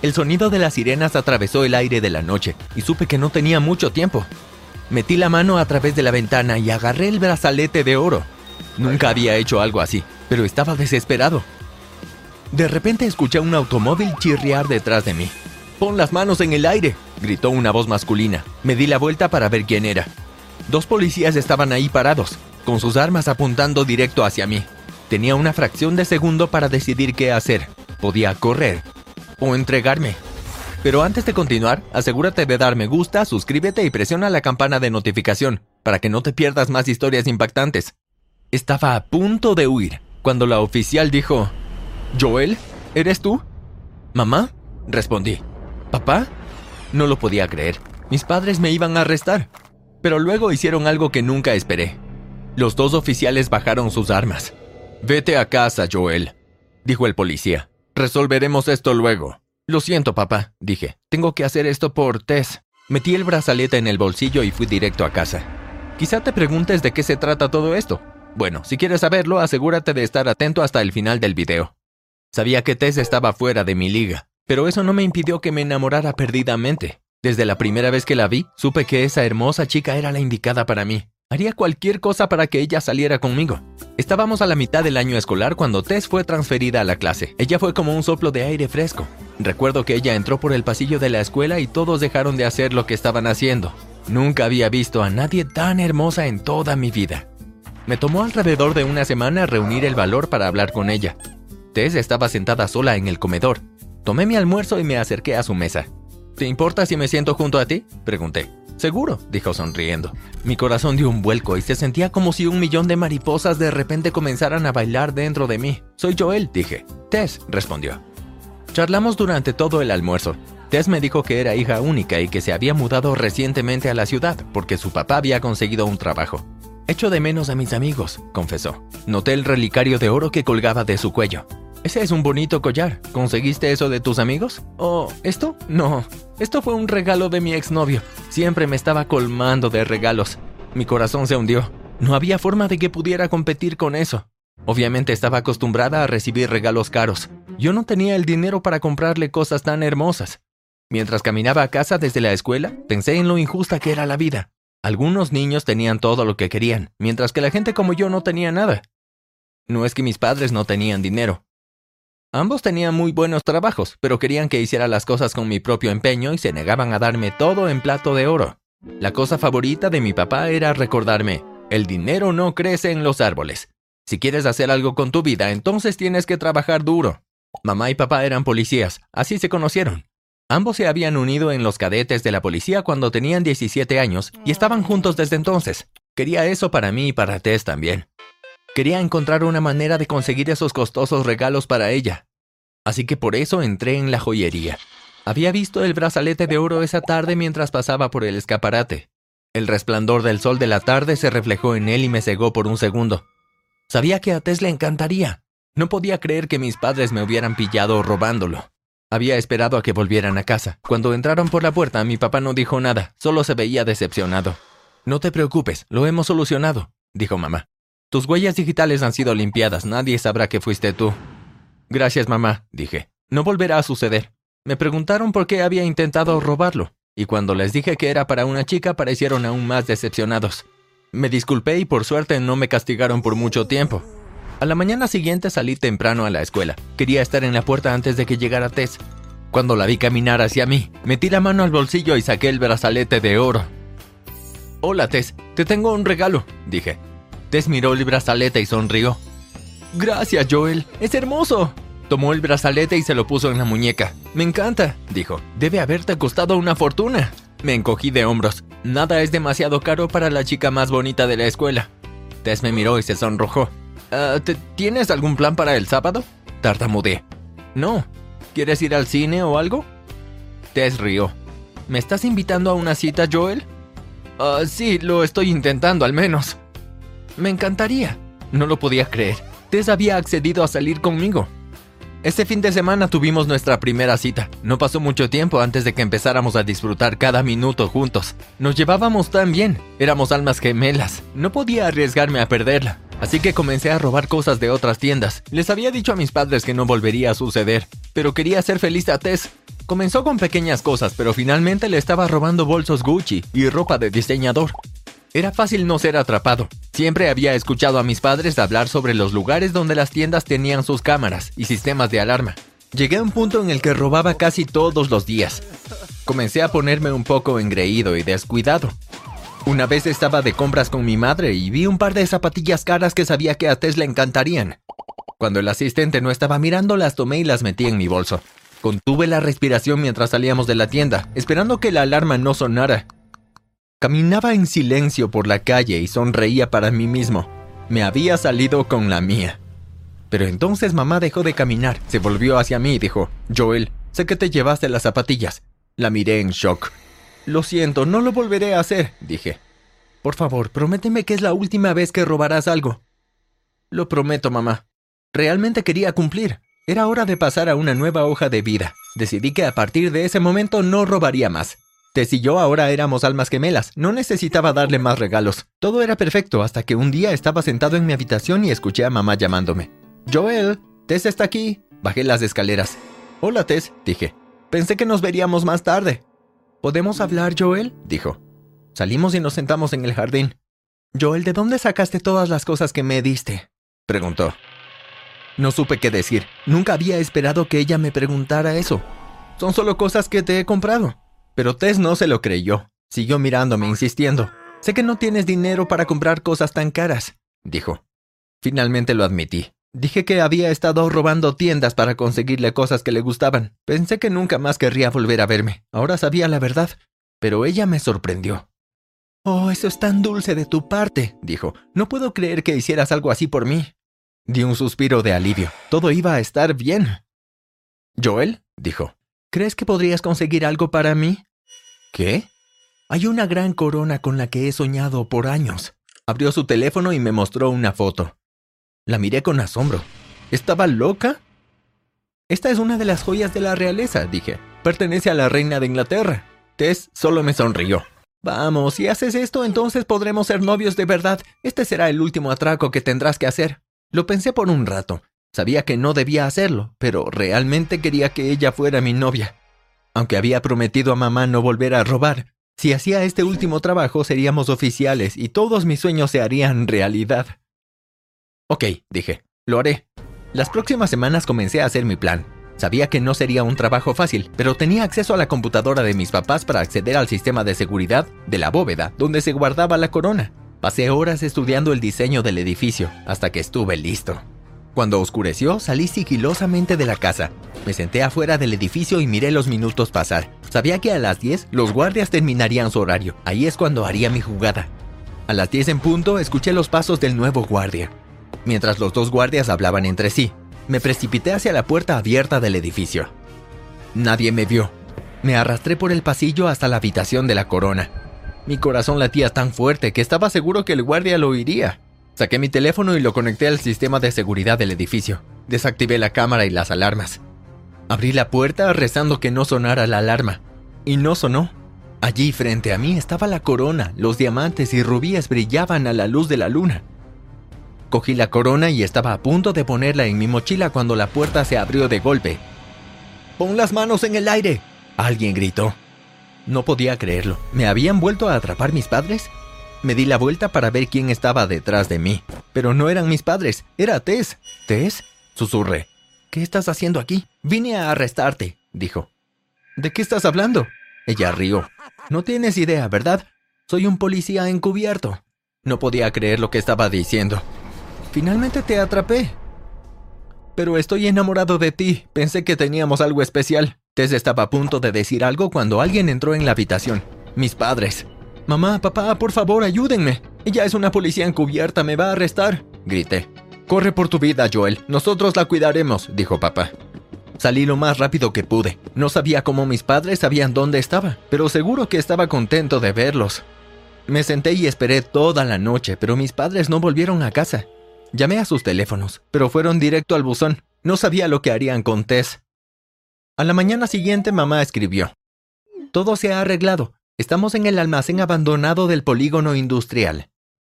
El sonido de las sirenas atravesó el aire de la noche y supe que no tenía mucho tiempo. Metí la mano a través de la ventana y agarré el brazalete de oro. Nunca había hecho algo así, pero estaba desesperado. De repente escuché un automóvil chirriar detrás de mí. Pon las manos en el aire, gritó una voz masculina. Me di la vuelta para ver quién era. Dos policías estaban ahí parados, con sus armas apuntando directo hacia mí. Tenía una fracción de segundo para decidir qué hacer. Podía correr o entregarme. Pero antes de continuar, asegúrate de dar me gusta, suscríbete y presiona la campana de notificación para que no te pierdas más historias impactantes. Estaba a punto de huir cuando la oficial dijo, Joel, ¿eres tú? ¿Mamá? Respondí. ¿Papá? No lo podía creer. Mis padres me iban a arrestar. Pero luego hicieron algo que nunca esperé. Los dos oficiales bajaron sus armas. Vete a casa, Joel, dijo el policía. Resolveremos esto luego. Lo siento, papá, dije. Tengo que hacer esto por Tess. Metí el brazalete en el bolsillo y fui directo a casa. Quizá te preguntes de qué se trata todo esto. Bueno, si quieres saberlo, asegúrate de estar atento hasta el final del video. Sabía que Tess estaba fuera de mi liga, pero eso no me impidió que me enamorara perdidamente. Desde la primera vez que la vi, supe que esa hermosa chica era la indicada para mí. Haría cualquier cosa para que ella saliera conmigo. Estábamos a la mitad del año escolar cuando Tess fue transferida a la clase. Ella fue como un soplo de aire fresco. Recuerdo que ella entró por el pasillo de la escuela y todos dejaron de hacer lo que estaban haciendo. Nunca había visto a nadie tan hermosa en toda mi vida. Me tomó alrededor de una semana reunir el valor para hablar con ella. Tess estaba sentada sola en el comedor. Tomé mi almuerzo y me acerqué a su mesa. ¿Te importa si me siento junto a ti? Pregunté. Seguro, dijo sonriendo. Mi corazón dio un vuelco y se sentía como si un millón de mariposas de repente comenzaran a bailar dentro de mí. Soy Joel, dije. Tess, respondió. Charlamos durante todo el almuerzo. Tess me dijo que era hija única y que se había mudado recientemente a la ciudad porque su papá había conseguido un trabajo. Echo de menos a mis amigos, confesó. Noté el relicario de oro que colgaba de su cuello. Ese es un bonito collar. ¿Conseguiste eso de tus amigos? ¿O esto? No. Esto fue un regalo de mi exnovio. Siempre me estaba colmando de regalos. Mi corazón se hundió. No había forma de que pudiera competir con eso. Obviamente estaba acostumbrada a recibir regalos caros. Yo no tenía el dinero para comprarle cosas tan hermosas. Mientras caminaba a casa desde la escuela, pensé en lo injusta que era la vida. Algunos niños tenían todo lo que querían, mientras que la gente como yo no tenía nada. No es que mis padres no tenían dinero, Ambos tenían muy buenos trabajos, pero querían que hiciera las cosas con mi propio empeño y se negaban a darme todo en plato de oro. La cosa favorita de mi papá era recordarme, el dinero no crece en los árboles. Si quieres hacer algo con tu vida, entonces tienes que trabajar duro. Mamá y papá eran policías, así se conocieron. Ambos se habían unido en los cadetes de la policía cuando tenían 17 años y estaban juntos desde entonces. Quería eso para mí y para Tess también. Quería encontrar una manera de conseguir esos costosos regalos para ella. Así que por eso entré en la joyería. Había visto el brazalete de oro esa tarde mientras pasaba por el escaparate. El resplandor del sol de la tarde se reflejó en él y me cegó por un segundo. Sabía que a Tess le encantaría. No podía creer que mis padres me hubieran pillado robándolo. Había esperado a que volvieran a casa. Cuando entraron por la puerta, mi papá no dijo nada, solo se veía decepcionado. No te preocupes, lo hemos solucionado, dijo mamá. Tus huellas digitales han sido limpiadas, nadie sabrá que fuiste tú. Gracias, mamá, dije. No volverá a suceder. Me preguntaron por qué había intentado robarlo, y cuando les dije que era para una chica parecieron aún más decepcionados. Me disculpé y por suerte no me castigaron por mucho tiempo. A la mañana siguiente salí temprano a la escuela. Quería estar en la puerta antes de que llegara Tess. Cuando la vi caminar hacia mí, metí la mano al bolsillo y saqué el brazalete de oro. Hola, Tess, te tengo un regalo, dije. Tess miró el brazalete y sonrió. Gracias, Joel. Es hermoso. Tomó el brazalete y se lo puso en la muñeca. Me encanta, dijo. Debe haberte costado una fortuna. Me encogí de hombros. Nada es demasiado caro para la chica más bonita de la escuela. Tess me miró y se sonrojó. Ah, ¿Tienes algún plan para el sábado? Tartamudeé. No. ¿Quieres ir al cine o algo? Tess rió. ¿Me estás invitando a una cita, Joel? Ah, sí, lo estoy intentando al menos. Me encantaría. No lo podía creer. Tess había accedido a salir conmigo. Este fin de semana tuvimos nuestra primera cita. No pasó mucho tiempo antes de que empezáramos a disfrutar cada minuto juntos. Nos llevábamos tan bien. Éramos almas gemelas. No podía arriesgarme a perderla. Así que comencé a robar cosas de otras tiendas. Les había dicho a mis padres que no volvería a suceder, pero quería ser feliz a Tess. Comenzó con pequeñas cosas, pero finalmente le estaba robando bolsos Gucci y ropa de diseñador. Era fácil no ser atrapado. Siempre había escuchado a mis padres hablar sobre los lugares donde las tiendas tenían sus cámaras y sistemas de alarma. Llegué a un punto en el que robaba casi todos los días. Comencé a ponerme un poco engreído y descuidado. Una vez estaba de compras con mi madre y vi un par de zapatillas caras que sabía que a Tess le encantarían. Cuando el asistente no estaba mirando, las tomé y las metí en mi bolso. Contuve la respiración mientras salíamos de la tienda, esperando que la alarma no sonara. Caminaba en silencio por la calle y sonreía para mí mismo. Me había salido con la mía. Pero entonces mamá dejó de caminar, se volvió hacia mí y dijo, Joel, sé que te llevaste las zapatillas. La miré en shock. Lo siento, no lo volveré a hacer, dije. Por favor, prométeme que es la última vez que robarás algo. Lo prometo, mamá. Realmente quería cumplir. Era hora de pasar a una nueva hoja de vida. Decidí que a partir de ese momento no robaría más. Tess y yo ahora éramos almas gemelas. No necesitaba darle más regalos. Todo era perfecto hasta que un día estaba sentado en mi habitación y escuché a mamá llamándome. Joel, Tess está aquí. Bajé las escaleras. Hola, Tess, dije. Pensé que nos veríamos más tarde. ¿Podemos hablar, Joel? dijo. Salimos y nos sentamos en el jardín. Joel, ¿de dónde sacaste todas las cosas que me diste? preguntó. No supe qué decir. Nunca había esperado que ella me preguntara eso. Son solo cosas que te he comprado. Pero Tess no se lo creyó. Siguió mirándome, insistiendo. Sé que no tienes dinero para comprar cosas tan caras, dijo. Finalmente lo admití. Dije que había estado robando tiendas para conseguirle cosas que le gustaban. Pensé que nunca más querría volver a verme. Ahora sabía la verdad. Pero ella me sorprendió. Oh, eso es tan dulce de tu parte, dijo. No puedo creer que hicieras algo así por mí. Di un suspiro de alivio. Todo iba a estar bien. Joel, dijo, ¿crees que podrías conseguir algo para mí? ¿Qué? Hay una gran corona con la que he soñado por años. Abrió su teléfono y me mostró una foto. La miré con asombro. ¿Estaba loca? Esta es una de las joyas de la realeza, dije. Pertenece a la reina de Inglaterra. Tess solo me sonrió. Vamos, si haces esto, entonces podremos ser novios de verdad. Este será el último atraco que tendrás que hacer. Lo pensé por un rato. Sabía que no debía hacerlo, pero realmente quería que ella fuera mi novia. Aunque había prometido a mamá no volver a robar, si hacía este último trabajo seríamos oficiales y todos mis sueños se harían realidad. Ok, dije, lo haré. Las próximas semanas comencé a hacer mi plan. Sabía que no sería un trabajo fácil, pero tenía acceso a la computadora de mis papás para acceder al sistema de seguridad de la bóveda donde se guardaba la corona. Pasé horas estudiando el diseño del edificio hasta que estuve listo. Cuando oscureció, salí sigilosamente de la casa. Me senté afuera del edificio y miré los minutos pasar. Sabía que a las 10 los guardias terminarían su horario. Ahí es cuando haría mi jugada. A las 10 en punto escuché los pasos del nuevo guardia. Mientras los dos guardias hablaban entre sí, me precipité hacia la puerta abierta del edificio. Nadie me vio. Me arrastré por el pasillo hasta la habitación de la corona. Mi corazón latía tan fuerte que estaba seguro que el guardia lo oiría. Saqué mi teléfono y lo conecté al sistema de seguridad del edificio. Desactivé la cámara y las alarmas. Abrí la puerta rezando que no sonara la alarma. Y no sonó. Allí frente a mí estaba la corona, los diamantes y rubíes brillaban a la luz de la luna. Cogí la corona y estaba a punto de ponerla en mi mochila cuando la puerta se abrió de golpe. ¡Pon las manos en el aire! Alguien gritó. No podía creerlo. ¿Me habían vuelto a atrapar mis padres? Me di la vuelta para ver quién estaba detrás de mí. Pero no eran mis padres, era Tess. ¿Tess? Susurré. ¿Qué estás haciendo aquí? Vine a arrestarte, dijo. ¿De qué estás hablando? Ella rió. No tienes idea, ¿verdad? Soy un policía encubierto. No podía creer lo que estaba diciendo. Finalmente te atrapé. Pero estoy enamorado de ti. Pensé que teníamos algo especial. Tess estaba a punto de decir algo cuando alguien entró en la habitación. Mis padres. Mamá, papá, por favor, ayúdenme. Ella es una policía encubierta, me va a arrestar. Grité. Corre por tu vida, Joel. Nosotros la cuidaremos, dijo papá. Salí lo más rápido que pude. No sabía cómo mis padres sabían dónde estaba, pero seguro que estaba contento de verlos. Me senté y esperé toda la noche, pero mis padres no volvieron a casa. Llamé a sus teléfonos, pero fueron directo al buzón. No sabía lo que harían con Tess. A la mañana siguiente mamá escribió, Todo se ha arreglado. Estamos en el almacén abandonado del polígono industrial.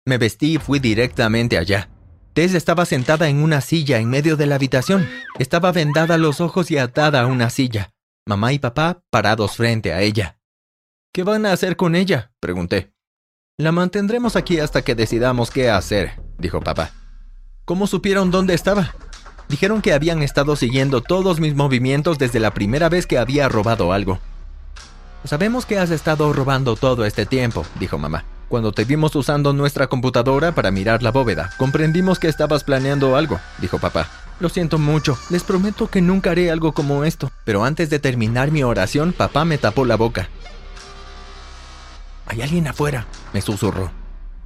Me vestí y fui directamente allá. Tess estaba sentada en una silla en medio de la habitación. Estaba vendada los ojos y atada a una silla. mamá y papá parados frente a ella. ¿Qué van a hacer con ella? pregunté. La mantendremos aquí hasta que decidamos qué hacer, dijo papá. ¿Cómo supieron dónde estaba? Dijeron que habían estado siguiendo todos mis movimientos desde la primera vez que había robado algo. Sabemos que has estado robando todo este tiempo, dijo mamá. Cuando te vimos usando nuestra computadora para mirar la bóveda, comprendimos que estabas planeando algo, dijo papá. Lo siento mucho, les prometo que nunca haré algo como esto. Pero antes de terminar mi oración, papá me tapó la boca. Hay alguien afuera, me susurró.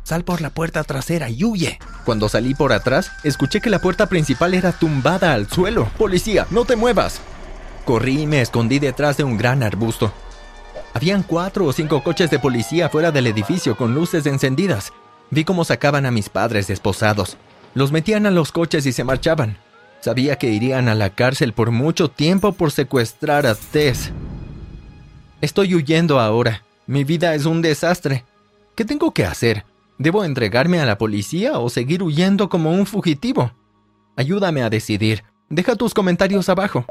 Sal por la puerta trasera y huye. Cuando salí por atrás, escuché que la puerta principal era tumbada al suelo. Policía, no te muevas. Corrí y me escondí detrás de un gran arbusto. Habían cuatro o cinco coches de policía fuera del edificio con luces encendidas. Vi cómo sacaban a mis padres esposados. Los metían a los coches y se marchaban. Sabía que irían a la cárcel por mucho tiempo por secuestrar a Tess. Estoy huyendo ahora. Mi vida es un desastre. ¿Qué tengo que hacer? ¿Debo entregarme a la policía o seguir huyendo como un fugitivo? Ayúdame a decidir. Deja tus comentarios abajo.